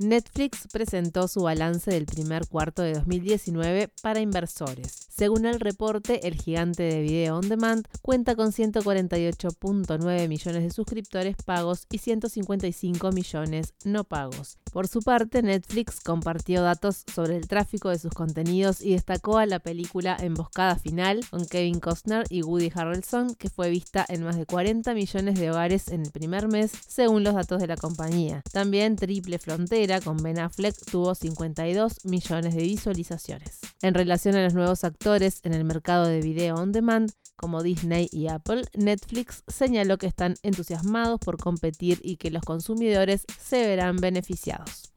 Netflix presentó su balance del primer cuarto de 2019 para inversores. Según el reporte, el gigante de video on demand cuenta con 148.9 millones de suscriptores pagos y 155 millones no pagos. Por su parte, Netflix compartió datos sobre el tráfico de sus contenidos y destacó a la película Emboscada Final con Kevin Costner y Woody Harrelson, que fue vista en más de 40 millones de hogares en el primer mes, según los datos de la compañía. También Triple Frontera con Ben Affleck tuvo 52 millones de visualizaciones. En relación a los nuevos actores en el mercado de video on demand, como Disney y Apple, Netflix señaló que están entusiasmados por competir y que los consumidores se verán beneficiados.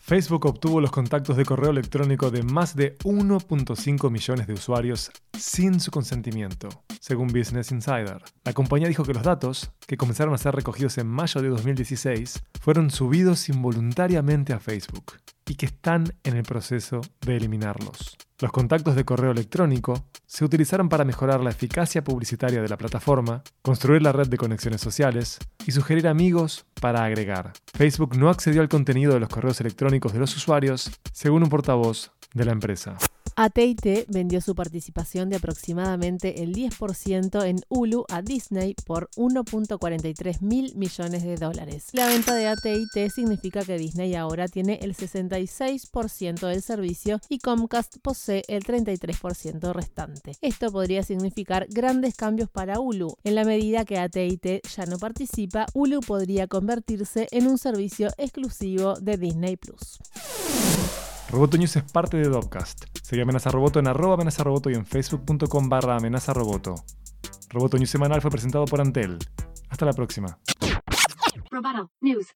Facebook obtuvo los contactos de correo electrónico de más de 1.5 millones de usuarios sin su consentimiento, según Business Insider. La compañía dijo que los datos, que comenzaron a ser recogidos en mayo de 2016, fueron subidos involuntariamente a Facebook y que están en el proceso de eliminarlos. Los contactos de correo electrónico se utilizaron para mejorar la eficacia publicitaria de la plataforma, construir la red de conexiones sociales y sugerir amigos para agregar. Facebook no accedió al contenido de los correos electrónicos de los usuarios, según un portavoz de la empresa. AT&T vendió su participación de aproximadamente el 10% en Hulu a Disney por 1.43 mil millones de dólares. La venta de AT&T significa que Disney ahora tiene el 66% del servicio y Comcast posee el 33% restante. Esto podría significar grandes cambios para Hulu. En la medida que AT&T ya no participa, Hulu podría convertirse en un servicio exclusivo de Disney Plus. Roboto News es parte de Dopcast. Sigue Amenaza Roboto en arroba amenaza roboto y en facebook.com barra amenaza roboto. News semanal fue presentado por Antel. Hasta la próxima. Roboto. News.